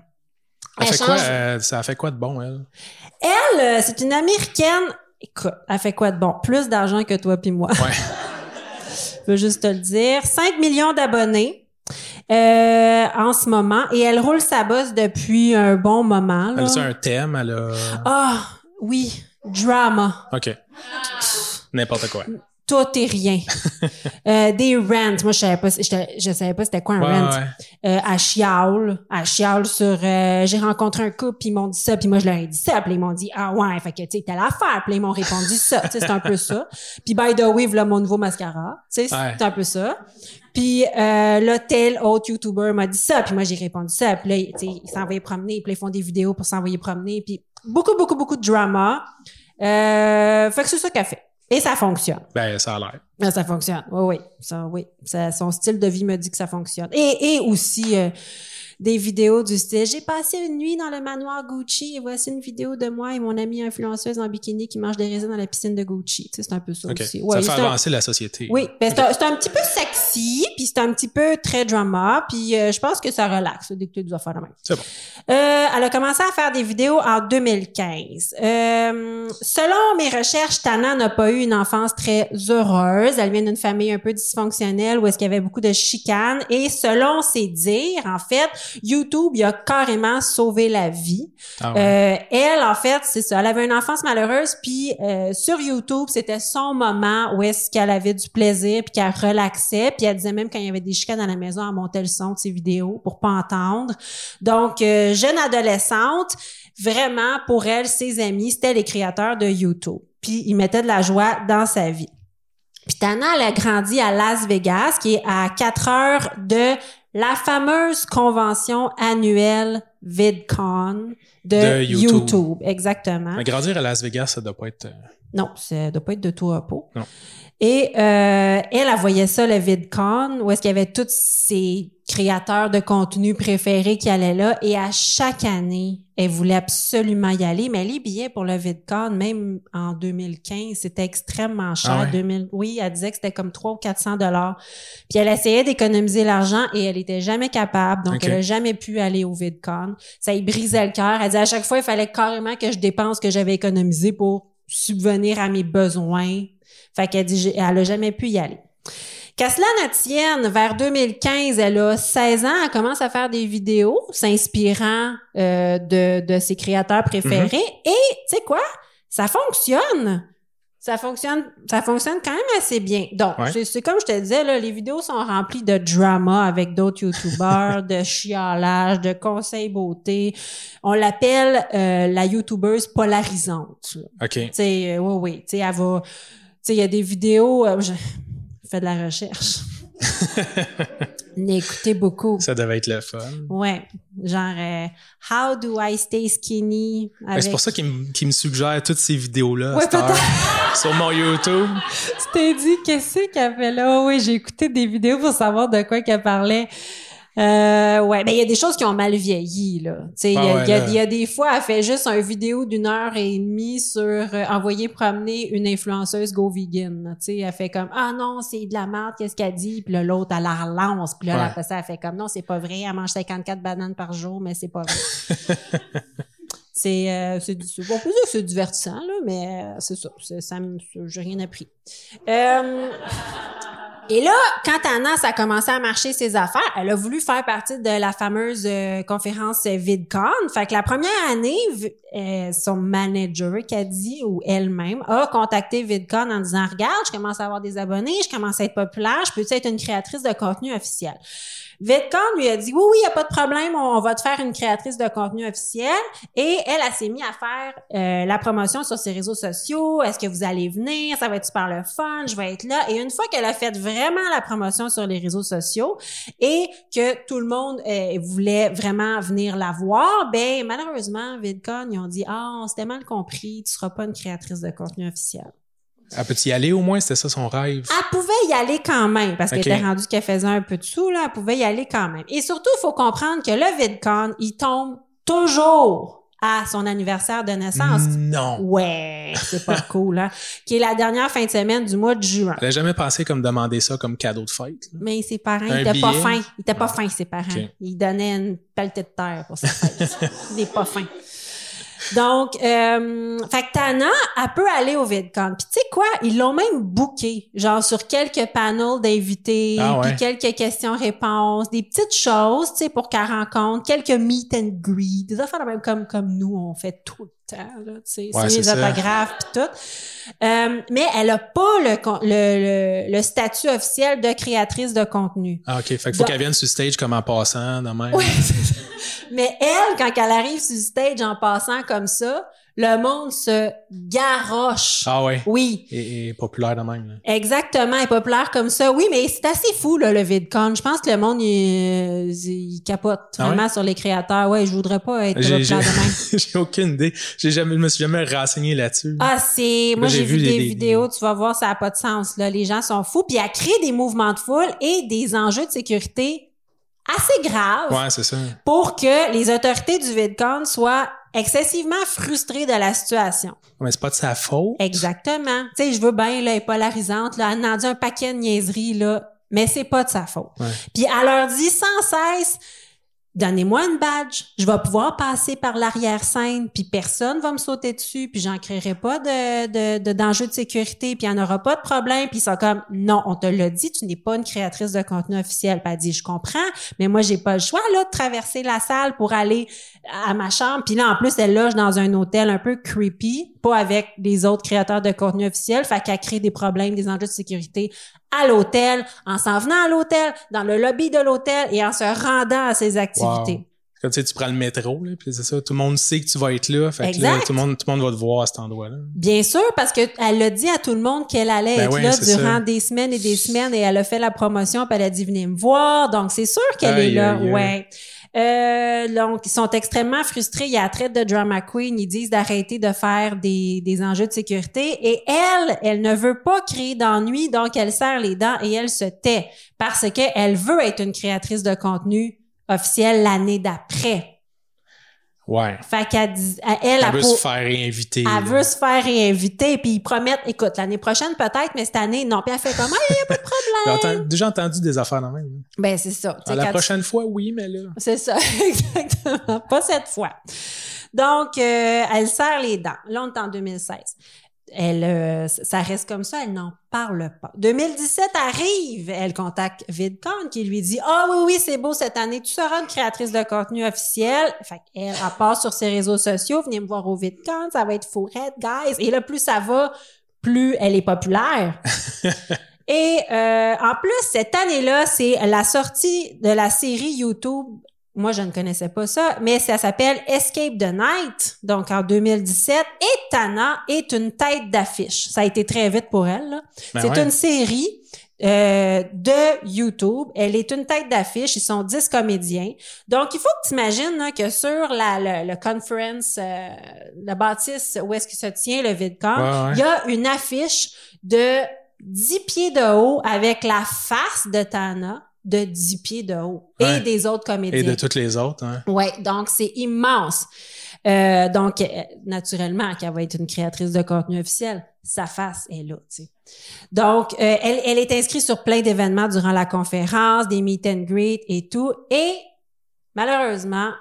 Elle fait, quoi, ça fait quoi de bon, elle? Elle, euh, c'est une américaine. Écoute, elle fait quoi de bon? Plus d'argent que toi puis moi. Ouais. Je veux juste te le dire. 5 millions d'abonnés euh, en ce moment. Et elle roule sa bosse depuis un bon moment. Elle là. a un thème, elle a... Ah, oui. Drama. OK. N'importe quoi. Tout et rien. Euh, des rants. Moi, je savais pas, je savais pas c'était quoi un Ouais, rant. ouais. Euh, à chiale, à chiale sur euh, j'ai rencontré un couple puis ils m'ont dit ça puis moi je leur ai dit ça puis ils m'ont dit ah ouais fait que tu sais telle affaire puis ils m'ont répondu ça c'est un peu ça puis by the way voilà mon nouveau mascara tu sais Ouais. c'est un peu ça puis euh, là tel autre youtuber m'a dit ça puis moi j'ai répondu ça puis là tu sais ils s'envoyaient promener puis ils font des vidéos pour s'envoyer promener puis beaucoup beaucoup beaucoup de drama euh, fait que c'est ça qu'elle fait et ça fonctionne Ben, ça a l'air. ah, ça fonctionne. Oui, oui. Ça, oui. Ça, son style de vie me dit que ça fonctionne. Et, et aussi euh, des vidéos du style J'ai passé une nuit dans le manoir Gucci et voici une vidéo de moi et mon amie influenceuse en bikini qui mange des raisins dans la piscine de Gucci. Tu sais, c'est un peu ça OK. aussi. ça fait un- avancer la société. oui, ben, c'est un, petit peu sexy, puis c'est un petit peu très drama, puis euh, je pense que ça relaxe dès que tu dois faire la même. C'est bon. Euh, elle a commencé à faire des vidéos en 2015. Euh, selon mes recherches, Tana n'a pas eu une enfance très heureuse. Elle vient d'une famille un peu dysfonctionnelle où est-ce qu'il y avait beaucoup de chicanes. Et selon ses dires, en fait, YouTube, il a carrément sauvé la vie. Ah ouais. Euh, elle, en fait, c'est ça. Elle avait une enfance malheureuse, puis euh, sur YouTube, c'était son moment où est-ce qu'elle avait du plaisir, puis qu'elle relaxait. Puis elle disait même quand il y avait des chicanes à la maison, elle montait le son de ses vidéos pour pas entendre. Donc, euh, jeune adolescente, vraiment, pour elle, ses amis, c'était les créateurs de YouTube. Puis ils mettaient de la joie dans sa vie. Puis Tana, elle a grandi à Las Vegas, qui est à 4 heures de la fameuse convention annuelle VidCon de, De YouTube. YouTube. Exactement. Mais grandir à Las Vegas, ça doit pas être. euh, Non, ça doit pas être de tout à peau. Non. Et euh, elle, elle voyait ça, le VidCon, où est-ce qu'il y avait tous ses créateurs de contenu préférés qui allaient là. Et à chaque année, elle voulait absolument y aller. Mais les billets pour le VidCon, même en 2015, c'était extrêmement cher. Ah ouais? 2000, oui, elle disait que c'était comme 300 ou 400 dollars. Puis elle essayait d'économiser l'argent et elle était jamais capable. Donc, elle a jamais pu aller au VidCon. Ça lui brisait le cœur. Elle disait à chaque fois, il fallait carrément que je dépense ce que j'avais économisé pour subvenir à mes besoins. Fait qu'elle dit, elle a jamais pu y aller. Qu'à cela ne tienne, vers 2015, elle a 16 ans, elle commence à faire des vidéos s'inspirant euh, de, de ses créateurs préférés. Et, tu sais quoi? Ça fonctionne! Ça fonctionne, ça fonctionne quand même assez bien. Donc, Ouais. c'est- comme je te disais, là, les vidéos sont remplies de drama avec d'autres youtubeurs, de chiolage, de conseils beauté. On l'appelle euh, la youtubeuse polarisante. là. OK. Tu sais, euh, oui, oui. Tu sais, elle va. Tu sais, il y a des vidéos. euh, je fais de la recherche. Écouté beaucoup. Ça devait être le fun. Ouais. Genre, euh, How do I stay skinny? Ben, Avec... C'est pour ça qu'il me, suggère toutes ces vidéos-là Ouais, sur mon YouTube. Tu t'es dit, qu'est-ce qu'elle fait là? Oui, j'ai écouté des vidéos pour savoir de quoi qu'elle parlait. Euh, ouais, ben il y a des choses qui ont mal vieilli là. Tu sais, il y, a- Ah y y a des fois, elle fait juste une vidéo d'une heure et demie sur euh, envoyer promener une influenceuse go vegan. Tu sais, elle fait comme ah non c'est de la merde, qu'est-ce qu'elle dit? Puis là l'autre elle la relance, puis là Ouais. après ça elle fait comme non c'est pas vrai, elle mange 54 bananes par jour, mais c'est pas vrai. C'est euh, c'est on peut dire que c'est divertissant là, mais euh, c'est ça, ça j'ai rien appris. Euh, et là, quand Anna, ça a commencé à marcher ses affaires, elle a voulu faire partie de la fameuse euh, conférence VidCon. Fait que la première année, euh, son manager, dit ou elle-même, a contacté VidCon en disant, regarde, je commence à avoir des abonnés, je commence à être populaire, je peux être une créatrice de contenu officiel. VidCon lui a dit, oui, oui, il n'y a pas de problème, on, va te faire une créatrice de contenu officiel. Et elle, elle s'est mise à faire euh, la promotion sur ses réseaux sociaux. Est-ce que vous allez venir? Ça va être super le fun. Je vais être là. Et une fois qu'elle a fait vraiment la promotion sur les réseaux sociaux et que tout le monde euh, voulait vraiment venir la voir, ben malheureusement, VidCon, ils ont dit « Ah, on s'était mal compris. Tu seras pas une créatrice de contenu officiel. » Elle peut y aller au moins? C'était ça son rêve? Elle pouvait y aller quand même, parce qu'elle était rendue qu'elle faisait un peu de sous, là, elle pouvait y aller quand même. Et surtout, il faut comprendre que le VidCon, il tombe toujours à son anniversaire de naissance. Non. Ouais, c'est pas cool, hein? Qui est la dernière fin de semaine du mois de juin. Elle a jamais pensé comme demander ça comme cadeau de fête. là. Mais ses parents, ils étaient pas fins. Ils étaient pas fins, ses parents. Ok. Ils donnaient une pelletée de terre pour sa fête. Des pas fins. Donc, euh, fait que Tana, elle peut aller au VidCon. Puis tu sais quoi? Ils l'ont même booké, genre sur quelques panels d'invités, Ah ouais. puis quelques questions-réponses, des petites choses, tu sais, pour qu'elle rencontre, quelques meet and greet, des affaires même comme, comme nous, on fait tout le temps, là, tu sais, Ouais, signer les autographes puis tout. Euh, mais elle a pas le, le, le, le statut officiel de créatrice de contenu. Ah, OK. Fait qu'il faut qu'elle vienne sur stage comme en passant, de même. Ouais. Mais elle, quand elle arrive sur stage en passant comme ça, le monde se garoche. Ah ouais. Oui. Et, et populaire de même. là. Exactement, est populaire comme ça. Oui, mais c'est assez fou, là, le VidCon. Je pense que le monde, il, il capote Ah vraiment sur les créateurs. Ouais, je voudrais pas être J'ai populaire de même. j'ai aucune idée. J'ai jamais, je me suis jamais renseigné là-dessus. Ah, c'est. Moi, j'ai vu, vu des, vidéos, tu vas voir, ça n'a pas de sens. Là. Les gens sont fous. Puis elle crée des mouvements de foule et des enjeux de sécurité assez graves Ouais, c'est ça. pour que les autorités du VidCon soient excessivement frustrées de la situation. Mais c'est pas de sa faute. Exactement. Tu sais, je veux bien, là, elle est polarisante, là, elle en dit un paquet de niaiseries, là, mais c'est pas de sa faute. Ouais. Puis elle leur dit sans cesse, Donnez-moi une badge. Je vais pouvoir passer par l'arrière-scène, puis personne va me sauter dessus, puis j'en créerai pas de, de, de sécurité, puis il n'y en aura pas de problème. Puis sont comme, non, on te l'a dit, tu n'es pas une créatrice de contenu officiel. Puis elle dit, je comprends, mais moi, j'ai pas le choix là de traverser la salle pour aller à ma chambre. Puis là, en plus, elle loge dans un hôtel un peu creepy, pas avec les autres créateurs de contenu officiel, fait qu'elle crée des problèmes, des enjeux de sécurité à l'hôtel, en s'en venant à l'hôtel, dans le lobby de l'hôtel et en se rendant à ses activités. Comme tu sais, tu prends le métro, là, puis c'est ça, tout le monde sait que tu vas être là, fait que là, tout le monde, tout le monde va te voir à cet endroit-là. Bien sûr, parce que elle a dit à tout le monde qu'elle allait Ben être oui, là durant ça. des semaines et des semaines et elle a fait la promotion puis elle a dit venez me voir. Donc c'est sûr qu'elle est là. aïe. Ouais. Euh, donc, ils sont extrêmement frustrés. Il y a traite de drama queen. Ils disent d'arrêter de faire des, des enjeux de sécurité. Et elle, elle ne veut pas créer d'ennui, donc elle serre les dents et elle se tait parce qu'elle veut être une créatrice de contenu officiel l'année d'après. Ouais. Fait qu'elle elle, Elle elle, veut pour- se faire réinviter. elle là. veut se faire réinviter, puis ils promettent, écoute, l'année prochaine peut-être, mais cette année, non. Puis elle fait comment? Il n'y a pas de J'ai problème. entendu- déjà entendu des affaires dans le même. hein. Ben, c'est ça. Ah, la tu- prochaine fois, oui, mais là. C'est ça, exactement. Pas cette fois. Donc, euh, elle serre les dents. Là, on est en 2016. Elle, euh, ça reste comme ça, elle n'en parle pas. 2017 arrive, elle contacte VidCon qui lui dit ah oui oui c'est beau cette année, tu seras une créatrice de contenu officiel. Fait qu'elle elle part sur ses réseaux sociaux, venez me voir au VidCon, ça va être fourrette, guys. Et là plus ça va, plus elle est populaire. Et euh, en plus, cette année-là, c'est la sortie de la série YouTube. Moi, je ne connaissais pas ça, mais ça s'appelle Escape the Night, donc en 2017. Et Tana est une tête d'affiche. Ça a été très vite pour elle. là. Ben c'est ouais. une série euh, de YouTube. Elle est une tête d'affiche. Ils sont 10 comédiens. Donc, il faut que tu imagines que sur la, le, le conference, euh, la bâtisse où est-ce que se tient le VidCon, Ouais, ouais. il y a une affiche de 10 pieds de haut avec la face de Tana de 10 pieds de haut et des autres comédiens. Et de toutes les autres, hein. Ouais, donc c'est immense. Euh, donc, euh, naturellement, qu'elle va être une créatrice de contenu officiel, sa face est là, tu sais. Donc, euh, elle, elle est inscrite sur plein d'événements durant la conférence, des meet and greet et tout. Et malheureusement,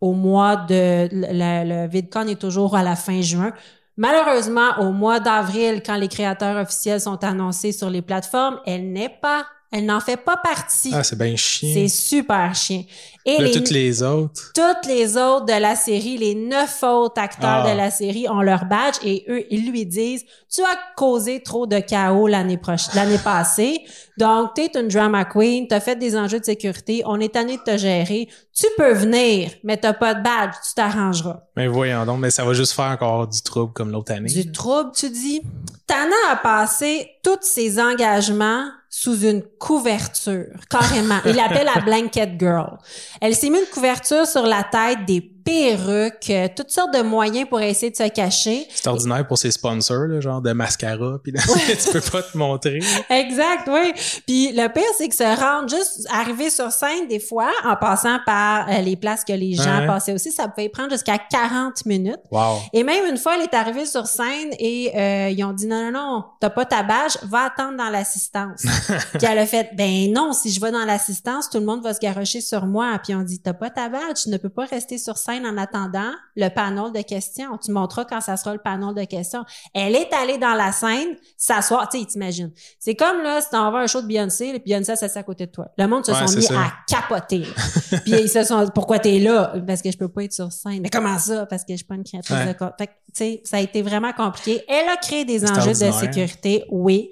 au mois de... Le, le VidCon est toujours à la fin juin. Malheureusement, au mois d'avril, quand les créateurs officiels sont annoncés sur les plateformes, elle n'est pas... Elle n'en fait pas partie. Ah, c'est bien chiant. c'est super chien. Et Là, les, toutes les autres. toutes les autres de la série, les neuf autres acteurs Ah. de la série ont leur badge et eux, ils lui disent, tu as causé trop de chaos l'année prochaine, l'année passée. Donc, t'es une drama queen, t'as fait des enjeux de sécurité, on est tanné de te gérer. Tu peux venir, mais t'as pas de badge, tu t'arrangeras. Mais voyons donc, mais ça va juste faire encore du trouble comme l'autre année. Du trouble, tu dis. Tana a passé tous ses engagements sous une couverture, carrément. Il l'appelle la blanket girl. Elle s'est mis une couverture sur la tête, des perruques, euh, toutes sortes de moyens pour essayer de se cacher. C'est ordinaire pour ses sponsors, là, genre de mascara, puis tu peux pas te montrer. Exact, oui. Puis le pire, c'est que se rendre juste arriver sur scène des fois, en passant par euh, les places que les gens Ouais. passaient aussi, ça pouvait prendre jusqu'à 40 minutes. Wow. Et même une fois, elle est arrivée sur scène et euh, ils ont dit non, non, non, t'as pas ta badge, va attendre dans l'assistance. puis elle a fait ben non, si je vais dans l'assistance, tout le monde va se garrocher sur moi. Puis on dit t'as pas ta badge, tu ne peux pas rester sur scène en attendant le panel de questions. Tu montreras quand ça sera le panel de questions. Elle est allée dans la scène, s'asseoir, tu sais, t'imagines. C'est comme là, si t'en vas à un show de Beyoncé, puis Beyoncé s'assied à côté de toi. Le monde se Ouais, sont mis ça. à capoter. puis ils se sont pourquoi t'es là? Parce que je peux pas être sur scène. Mais comment ça? Parce que je suis pas une créatrice Ouais. de co- Fait que, tu sais, ça a été vraiment compliqué. Elle a créé des enjeux de sécurité, oui.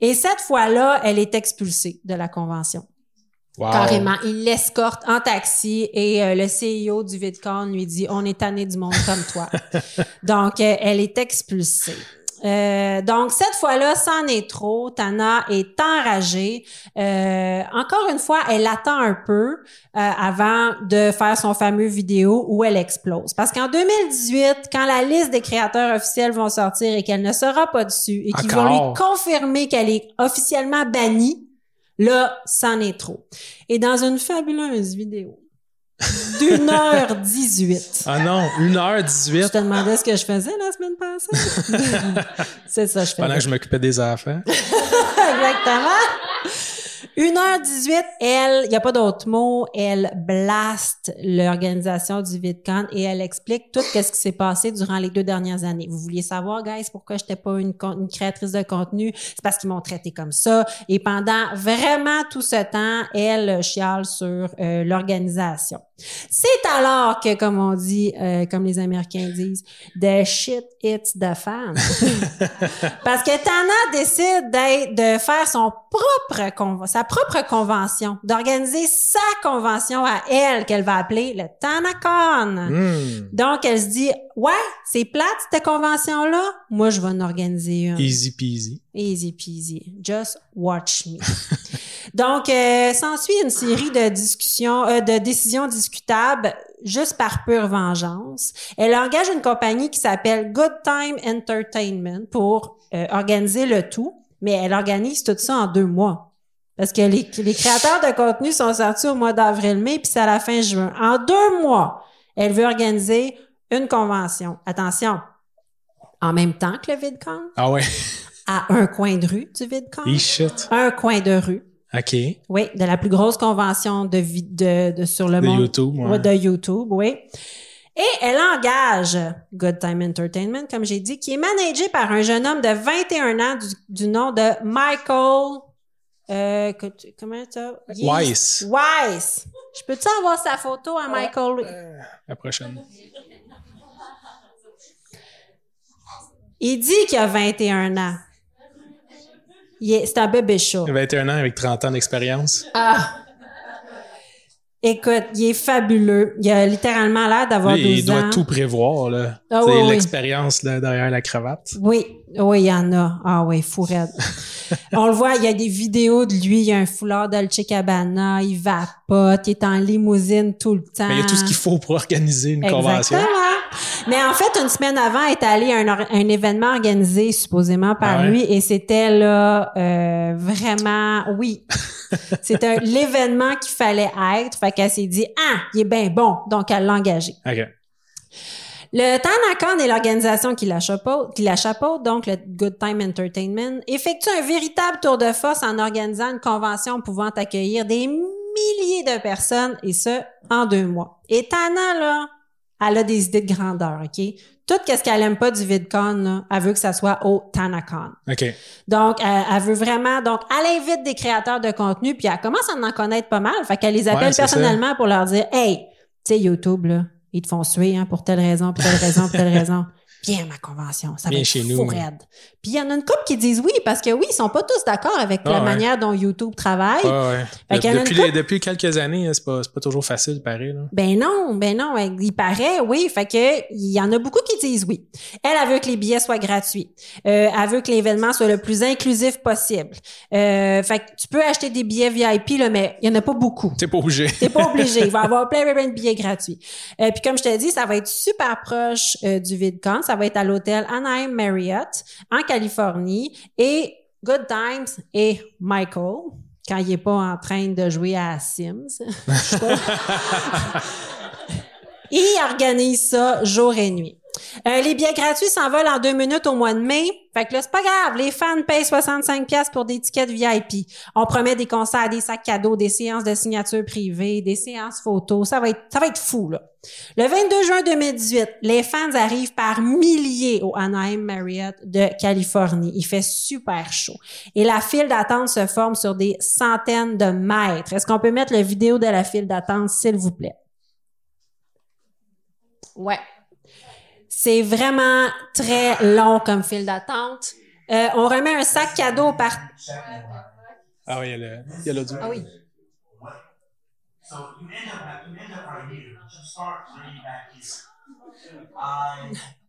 Et cette fois-là, elle est expulsée de la convention. Wow. Carrément. Il l'escorte en taxi et euh, le CEO du VidCon lui dit On est tanné du monde comme toi. donc, euh, elle est expulsée. Euh, donc cette fois-là, c'en est trop. Tana est enragée. Euh, encore une fois, elle attend un peu euh, avant de faire son fameux vidéo où elle explose. Parce qu'en 2018, quand la liste des créateurs officiels vont sortir et qu'elle ne sera pas dessus et qu'ils vont lui confirmer qu'elle est officiellement bannie, là, c'en est trop. Et dans une fabuleuse vidéo d'une heure 18, Ah non, 1h18 je te demandais ce que je faisais la semaine passée. C'est ça, je pendant faisais. que je m'occupais des affaires. Exactement. 1h18, elle, il n'y a pas d'autre mot, elle blast l'organisation du VidCon et elle explique tout ce qui s'est passé durant les deux dernières années. Vous vouliez savoir, guys, pourquoi j'étais pas une créatrice de contenu? C'est parce qu'ils m'ont traité comme ça. Et pendant vraiment tout ce temps, elle chiale sur euh, l'organisation. C'est alors que, comme on dit, euh, comme les Américains disent, the shit hits the fan. Parce que Tana décide d'être, de faire son propre sa propre convention, d'organiser sa convention à elle qu'elle va appeler le TanaCon. Hmm. Donc, elle se dit, ouais, c'est plate cette convention-là. Moi, je vais en organiser une. Easy peasy. Easy peasy. Just watch me. Donc, euh, s'ensuit une série de discussions, euh, de décisions discutables juste par pure vengeance. Elle engage une compagnie qui s'appelle Good Time Entertainment pour euh, organiser le tout, mais elle organise tout ça en deux mois. Parce que les, les créateurs de contenu sont sortis au mois d'avril-mai, puis c'est à la fin juin. En deux mois, elle veut organiser une convention. Attention, en même temps que le VidCon, Ah ouais. à un coin de rue du VidCon. Un coin de rue. OK. Oui, de la plus grosse convention de, de, de sur le De monde. YouTube, ouais. Ouais, de YouTube, oui. Et elle engage Good Time Entertainment, comme j'ai dit, qui est managé par un jeune homme de 21 ans du, du nom de Michael. Euh, comment ça? Weiss. Weiss. Je peux-tu avoir sa photo à Michael? La prochaine. Il dit qu'il a 21 ans. C'est un bébé chaud. 21 ans avec 30 ans d'expérience. Ah! Écoute, il est fabuleux. Il a littéralement l'air d'avoir Lui, 12 il doit ans. tout prévoir, là. Ah oui, l'expérience là, derrière la cravate. Oui, oui, il y en a. Ah oui, fou raide. On le voit, il y a des vidéos de lui, il y a un foulard Dolce Cabana, il vapote, il est en limousine tout le temps. Mais il y a tout ce qu'il faut pour organiser une convention. Exactement. Mais en fait, une semaine avant, elle est allé à un, événement organisé supposément par Ah ouais? lui et c'était là euh, vraiment, oui, c'était l'événement qu'il fallait être. Fait qu'elle s'est dit, ah, il est bien bon, donc elle l'a engagé. OK. Le TanaCon est l'organisation qui la chapeaute, qui la chapeaute, donc le Good Time Entertainment, effectue un véritable tour de force en organisant une convention pouvant accueillir des milliers de personnes, et ce, en deux mois. Et Tana, là, elle a des idées de grandeur, OK? Tout ce qu'elle aime pas du VidCon, là, elle veut que ça soit au TanaCon. OK. Donc, elle, elle veut vraiment... Donc, elle invite des créateurs de contenu, puis elle commence à en connaître pas mal. Fait qu'elle les appelle Ouais, c'est ça. personnellement pour leur dire « Hey, tu sais, YouTube, là, ils te font suer hein, pour telle raison, pour telle raison, pour telle raison. Viens à ma convention, ça va être chez fou nous. raide. Puis il y en a une couple qui disent oui, parce que oui, ils sont pas tous d'accord avec Ah la ouais. manière dont YouTube travaille. Ouais, ouais. Fait depuis, les- depuis quelques années, hein, c'est pas, pas toujours facile, pareil. Là. Ben non, ben non, il paraît, oui. Fait que il y en a beaucoup qui disent oui. Elle, elle veut que les billets soient gratuits. Euh, elle veut que l'événement soit le plus inclusif possible. Euh, fait que tu peux acheter des billets VIP, là, mais il y en a pas beaucoup. T'es pas obligé. T'es pas obligé. Il va y avoir plein, plein, de billets gratuits. Euh, puis comme je te dis, ça va être super proche euh, du VidCon. Ça va être à l'hôtel Anaheim Marriott en Californie. Et Good Times et Michael, quand il est pas en train de jouer à Sims, il organise ça jour et nuit. Euh, les billets gratuits s'envolent en deux minutes au mois de mai. Fait que là, c'est pas grave. Les fans payent 65 pièces pour des tickets VIP. On promet des concerts, des sacs cadeaux, des séances de signature privée, des séances photos. Ça va être, ça va être fou, là. Le 22 juin 2018, les fans arrivent par milliers au Anaheim Marriott de Californie. Il fait super chaud. Et la file d'attente se forme sur des centaines de mètres. Est-ce qu'on peut mettre la vidéo de la file d'attente, s'il vous plaît? Ouais. C'est vraiment très long comme file d'attente. Euh, on remet un sac cadeau par... Ah oui, il y a le- il y a l'audio. Ah oui.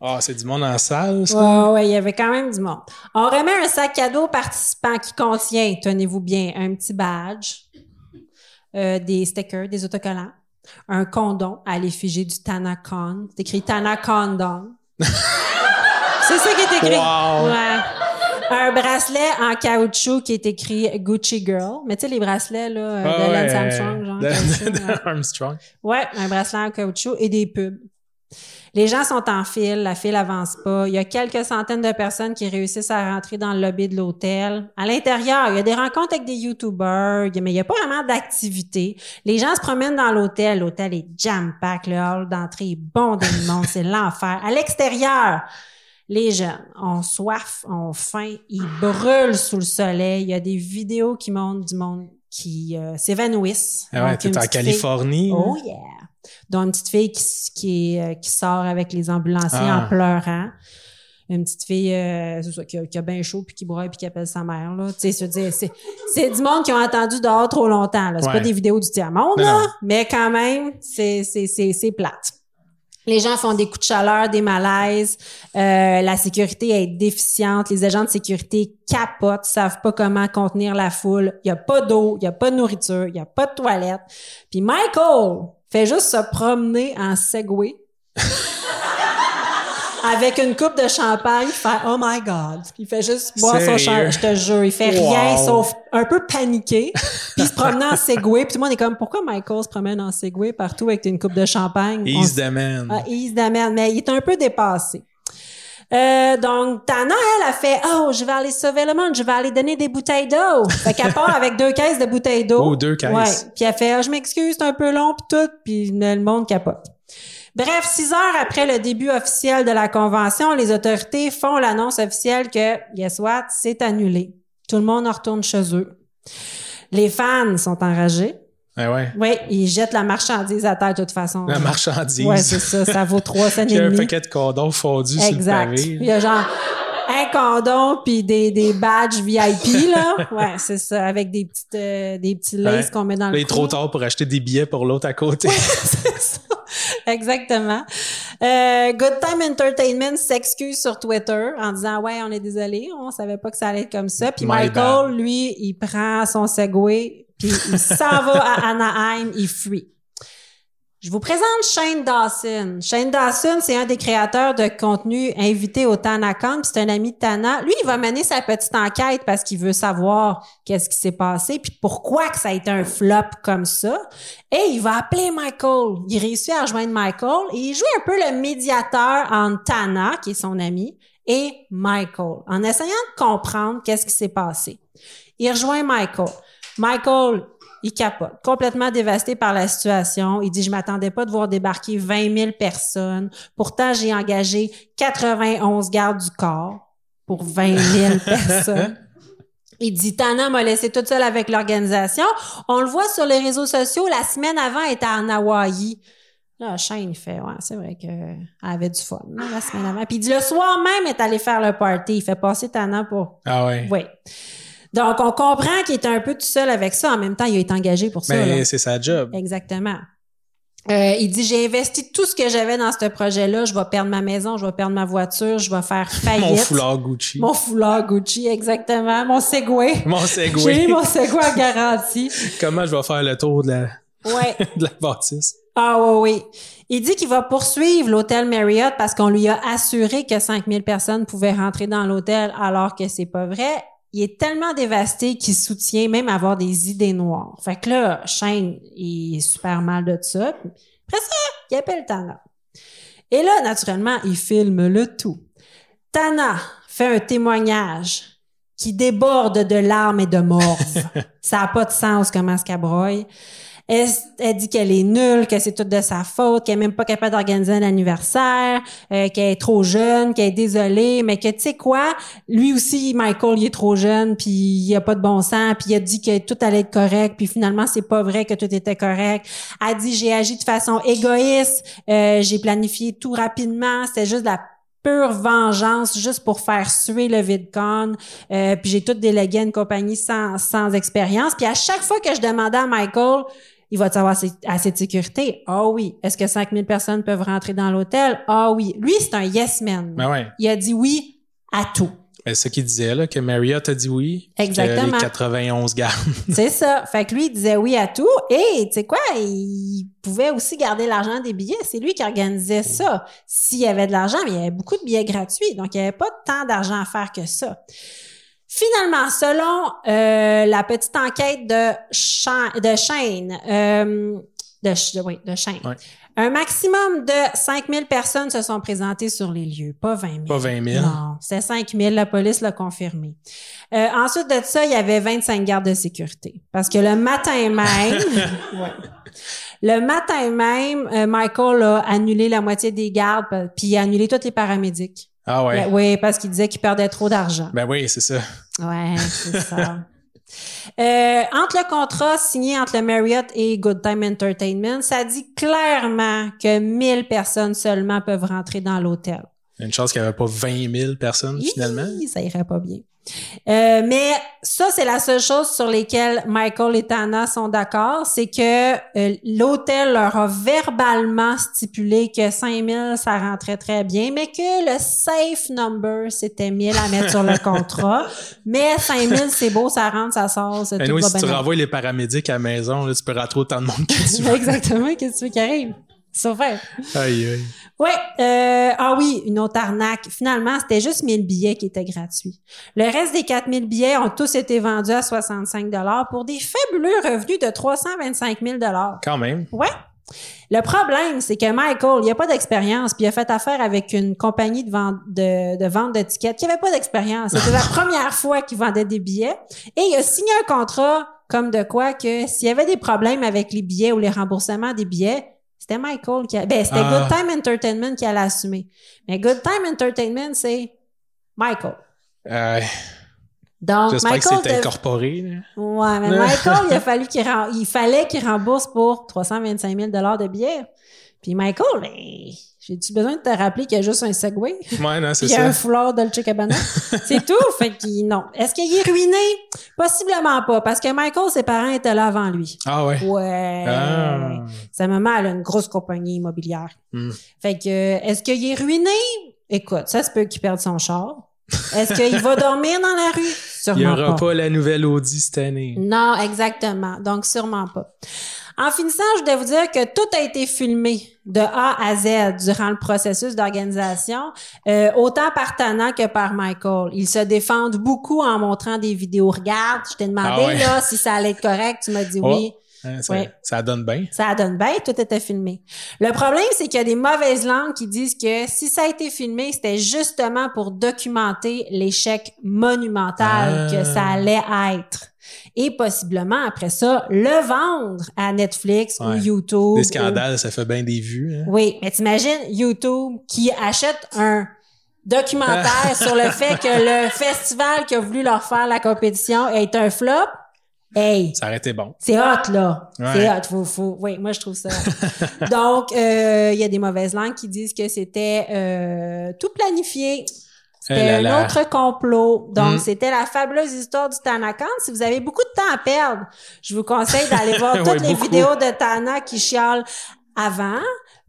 Ah, c'est du monde en salle, ça? Ouais, ouais, il y avait quand même du monde. On remet un sac cadeau aux participants qui contient, tenez-vous bien, un petit badge, euh, des stickers, des autocollants, un condom à l'effigie du Tanacon. C'est écrit Tanacondom. C'est ça qui est écrit. Wow. Ouais. Un bracelet en caoutchouc qui est écrit Gucci Girl. Mais tu sais, les bracelets là, euh, Ah de ouais, Lance Armstrong, genre. de-. Armstrong. Ouais, un bracelet en caoutchouc et des pubs. Les gens sont en file, la file avance pas. Il y a quelques centaines de personnes qui réussissent à rentrer dans le lobby de l'hôtel. À l'intérieur, il y a des rencontres avec des YouTubers, mais il n'y a pas vraiment d'activité. Les gens se promènent dans l'hôtel. L'hôtel est jam-pack. Le hall d'entrée est bondé de monde. C'est l'enfer. À l'extérieur, les jeunes ont soif, ont faim, ils brûlent sous le soleil. Il y a des vidéos qui montrent du monde qui euh, s'évanouissent. Ah ouais, t'es en fille- Californie. là? Oh yeah! Dont une petite fille qui, s- qui, est, euh, qui sort avec les ambulanciers Ah. en pleurant. Une petite fille euh, qui, a, qui a bien chaud puis qui broye puis qui appelle sa mère. Là. C'est, c'est du monde qui ont attendu dehors trop longtemps. Là. C'est Ouais. pas des vidéos du tiers-monde, mais quand même, c'est, c'est, c'est, c'est plate. Les gens font des coups de chaleur, des malaises. Euh, la sécurité est déficiente. Les agents de sécurité capotent, savent pas comment contenir la foule. Il y a pas d'eau, il y a pas de nourriture, il y a pas de toilette. Puis Michael fait juste se promener en Segway. Avec une coupe de champagne, fait Oh my God. Il fait juste boire son champagne. Je te jure, il fait Wow. rien sauf un peu paniquer. Puis il se promenait en Segway. Puis tout le monde est comme Pourquoi Michael se promène en Segway partout avec une coupe de champagne? Ease the man. ah, the man, mais il est un peu dépassé. Euh, donc, Tana, elle a fait, oh, je vais aller sauver le monde, je vais aller donner des bouteilles d'eau. Fait qu'elle part avec deux caisses de bouteilles d'eau. Oh, deux caisses. Ouais. Puis elle fait, ah, je m'excuse, c'est un peu long puis tout, puis le monde capote. Bref, six heures après le début officiel de la convention, les autorités font l'annonce officielle que, guess what, c'est annulé. Tout le monde en retourne chez eux. Les fans sont enragés. Ah ouais. Oui, ils jettent la marchandise à terre de toute façon. La marchandise. Ouais, c'est ça. Ça vaut trois cents Il y a un paquet de condoms fondus sur le Exact. pavé. Il y a genre un condom puis des, des badges VIP, là. Ouais, c'est ça. Avec des petites, euh, des petits laces Ouais. qu'on met dans Là, le il est trop tard pour acheter des billets pour l'autre à côté. C'est ça. Exactement. Euh, Good Time Entertainment s'excuse sur Twitter en disant ouais on est désolé on savait pas que ça allait être comme ça puis My Michael bad. lui il prend son Segway puis il s'en va à Anaheim il fuit. Je vous présente Shane Dawson. Shane Dawson, c'est un des créateurs de contenu invité au TanaCon, c'est un ami de Tana. Lui, il va mener sa petite enquête parce qu'il veut savoir qu'est-ce qui s'est passé, puis pourquoi que ça a été un flop comme ça. Et il va appeler Michael. Il réussit à rejoindre Michael il joue un peu le médiateur entre Tana, qui est son ami, et Michael, en essayant de comprendre qu'est-ce qui s'est passé. Il rejoint Michael. Michael, il capote, complètement dévasté par la situation. Il dit, je m'attendais pas de voir débarquer 20 000 personnes. Pourtant, j'ai engagé 91 gardes du corps pour 20 000 personnes. Il dit, Tana m'a laissé toute seule avec l'organisation. On le voit sur les réseaux sociaux. La semaine avant, elle était en Hawaï. Là, Shane, il fait, ouais, c'est vrai qu'elle avait du fun, là, la semaine avant. Puis il dit, le soir même, elle est allée faire le party. Il fait passer Tana pour Ah ouais. oui. Donc, on comprend qu'il est un peu tout seul avec ça. En même temps, il a été engagé pour ça. Mais là. c'est sa job. Exactement. Euh, il dit, j'ai investi tout ce que j'avais dans ce projet-là. Je vais perdre ma maison, je vais perdre ma voiture, je vais faire faillite. Mon foulard Gucci. Mon foulard Gucci, exactement. Mon Segway. Mon J'ai Segway. eu mon Segway à garantie. Comment je vais faire le tour de la, Ouais. de la bâtisse? Ah oui, oui. Il dit qu'il va poursuivre l'hôtel Marriott parce qu'on lui a assuré que 5000 personnes pouvaient rentrer dans l'hôtel alors que c'est pas vrai. Il est tellement dévasté qu'il soutient même avoir des idées noires. Fait que là, Shane, il est super mal de ça. Après ça, il appelle Tana. Et là, naturellement, il filme le tout. Tana fait un témoignage qui déborde de larmes et de morve. ça n'a pas de sens comment broye. Elle, elle dit qu'elle est nulle, que c'est tout de sa faute, qu'elle est même pas capable d'organiser un anniversaire, euh, qu'elle est trop jeune, qu'elle est désolée, mais que tu sais quoi, lui aussi, Michael, il est trop jeune, puis il a pas de bon sens, puis il a dit que tout allait être correct, puis finalement c'est pas vrai que tout était correct. Elle dit j'ai agi de façon égoïste, euh, j'ai planifié tout rapidement, c'était juste la pure vengeance juste pour faire suer le VidCon. Euh, puis j'ai tout délégué à une compagnie sans, sans expérience. Puis à chaque fois que je demandais à Michael, il va avoir assez, assez de sécurité? Ah oui. Est-ce que 5000 personnes peuvent rentrer dans l'hôtel? Ah oui. Lui, c'est un yes man. Ben ouais. Il a dit oui à tout. C'est ce qu'il disait, là, que Marriott a dit oui. puis que Exactement. les 91 gardes. C'est ça. Fait que lui, il disait oui à tout. Et tu sais quoi, il pouvait aussi garder l'argent des billets. C'est lui qui organisait ça. S'il y avait de l'argent, mais il y avait beaucoup de billets gratuits. Donc, il n'y avait pas tant d'argent à faire que ça. Finalement, selon euh, la petite enquête de, Cha- de Shane, euh, de, oui, de Shane, Ouais. Un maximum de 5000 personnes se sont présentées sur les lieux, pas 20 000. Pas 20 000. Non, c'est 5 000, la police l'a confirmé. Euh, ensuite de ça, il y avait 25 gardes de sécurité. Parce que le matin même, Ouais. le matin même, euh, Michael a annulé la moitié des gardes, puis a annulé tous les paramédics. Ah ouais. Oui, parce qu'il disait qu'il perdait trop d'argent. Ben oui, c'est ça. Ouais, c'est ça. Euh, entre le contrat signé entre le Marriott et Good Time Entertainment, ça dit clairement que 1000 personnes seulement peuvent rentrer dans l'hôtel. Une chance qu'il n'y avait pas 20 000 personnes, finalement. Hi, Ça irait pas bien. Euh, mais ça, c'est la seule chose sur lesquelles Michael et Tana sont d'accord, c'est que euh, l'hôtel leur a verbalement stipulé que 5000, ça rentrait très bien, mais que le safe number, c'était 1000 à mettre sur le contrat. Mais 5000, c'est beau, ça rentre, ça sort, c'est tout Anyway, va si tu renvoies les paramédics à la maison, là, tu peux rentrer autant de monde que tu veux. Exactement, qu'est-ce que tu veux qui arrive? Sauveur. Aïe, aïe. Ouais, euh, ah oui, une autre arnaque. Finalement, c'était juste 1000 billets qui étaient gratuits. Le reste des 4000 billets ont tous été vendus à 65 dollars pour des fabuleux revenus de 325 000 dollars. Quand même. Ouais. Le problème, c'est que Michael, il a pas d'expérience, puis il a fait affaire avec une compagnie de vente de, de vente tickets qui avait pas d'expérience. C'était la première fois qu'il vendait des billets et il a signé un contrat comme de quoi que s'il y avait des problèmes avec les billets ou les remboursements des billets, c'était Michael qui a, ben c'était Ah. Good Time Entertainment qui allait assumer. Mais Good Time Entertainment, c'est Michael. Euh, Donc J'espère que Michael c'est incorporé. là. Ouais, mais Michael, il a fallu qu'il rem- il fallait qu'il rembourse pour 325 000 de billets. Puis Michael, ben, j'ai-tu besoin de te rappeler qu'il y a juste un Segway? Ouais, non, c'est Puis il y a ça. un foulard Dolce Gabbana? c'est tout? Fait qu'il, non. Est-ce qu'il est ruiné? Possiblement pas, parce que Michael, ses parents étaient là avant lui. Ah ouais. Ouais. Ah. Sa maman, elle a une grosse compagnie immobilière. Hmm. Fait que, est-ce qu'il est ruiné? Écoute, ça se peut qu'il perde son char. Est-ce qu'il va dormir dans la rue? Sûrement Il n'y aura pas la nouvelle Audi cette année. non, exactement. Donc, sûrement pas. En finissant, je dois vous dire que tout a été filmé de A à Z durant le processus d'organisation, euh, autant par Tana que par Michael. Ils se défendent beaucoup en montrant des vidéos. Regarde, je t'ai demandé Ah ouais. là si ça allait être correct. Tu m'as dit Oh. oui. Hein, ça, Ouais. ça donne bien. Ça donne bien, tout était filmé. Le problème, c'est qu'il y a des mauvaises langues qui disent que si ça a été filmé, c'était justement pour documenter l'échec monumental Ah. que ça allait être. Et possiblement, après ça, le vendre à Netflix ou. YouTube. Des ou- scandales, ça fait bien des vues. hein. Oui, mais t'imagines YouTube qui achète un documentaire sur le fait que le festival qui a voulu leur faire la compétition est un flop. Hey, Ça aurait été bon. c'est hot, là. Ouais. C'est hot. Faut, faut, oui, moi, je trouve ça hot. Donc, euh, il y a des mauvaises langues qui disent que c'était euh, tout planifié. C'était Eh là un autre complot. Donc, Mm. c'était la fabuleuse histoire du Tanakan. Si vous avez beaucoup de temps à perdre, je vous conseille d'aller voir toutes les vidéos de Tana qui chiale avant,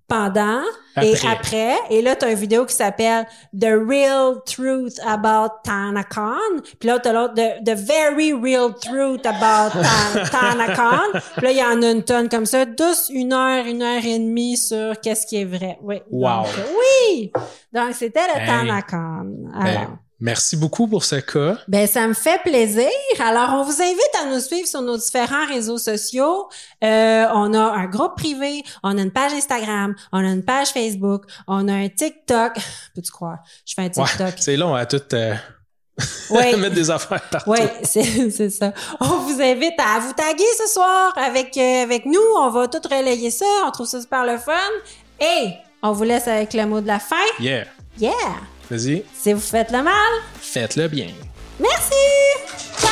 pendant et Après. Et là, tu as une vidéo qui s'appelle The Real Truth About Tanakan. Puis là, tu as l'autre The, The Very Real Truth About Tan- Tanakan. Puis là, il y en a une tonne comme ça. Douce, une heure, une heure et demie sur qu'est-ce qui est vrai. Oui. Wow. Donc, oui! Donc, c'était le Hey. Tanakan. Alors. Ben, merci beaucoup pour ce cas. Ben, ça me fait plaisir. Alors, on vous invite à nous suivre sur nos différents réseaux sociaux. Euh, on a un groupe privé, on a une page Instagram, on a une page Facebook, on a un TikTok. Peux-tu croire? Je fais un Ouais, TikTok. c'est long à tout euh, Oui. mettre des affaires partout. Oui, c'est c'est ça. On vous invite à vous taguer ce soir avec, euh, avec nous. On va tout relayer ça. On trouve ça super le fun. Et on vous laisse avec le mot de la fin. Yeah. Yeah! Vas-y, Si vous faites le mal, faites-le bien. merci! Ciao!